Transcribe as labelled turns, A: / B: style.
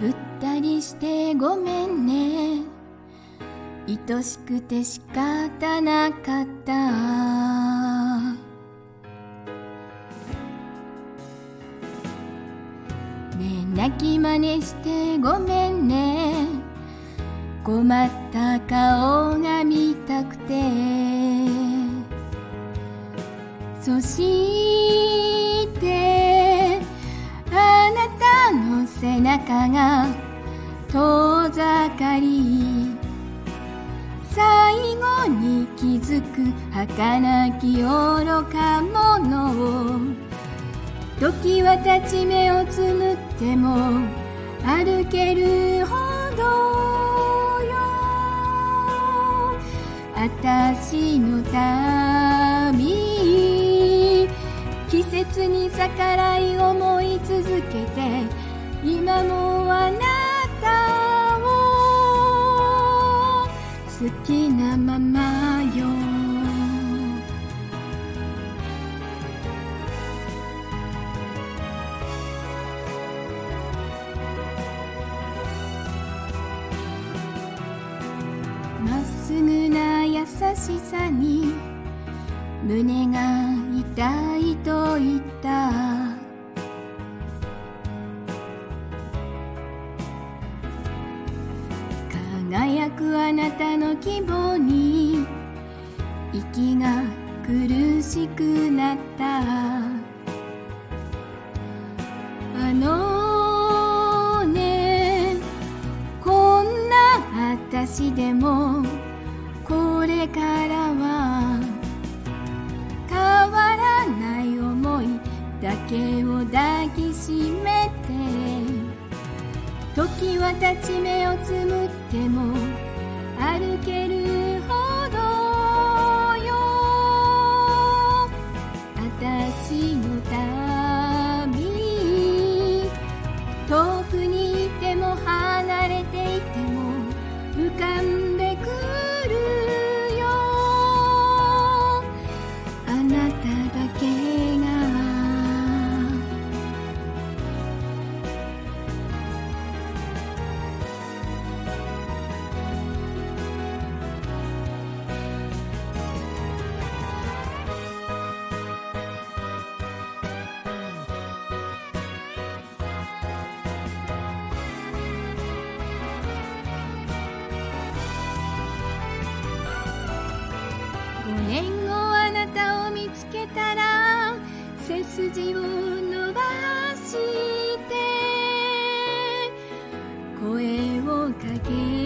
A: ぶったりしてごめんね。愛しくて仕方なかった。ねえ泣き真似してごめんね。困った顔が見たくて。そして背中が遠ざかり最後に気づく儚き愚か者を時は立ち目をつむっても歩けるほどよ。私の旅季節に逆らい思い続けて今もあなたを好きなままよ。まっすぐな優しさに胸が痛いと言った。輝くあなたの希望に息が苦しくなった。あのねこんな私でもこれからは変わらない思いだけを抱きしめて時は立ち目をつむってもの旅見つけたら背筋を伸ばして声をかけ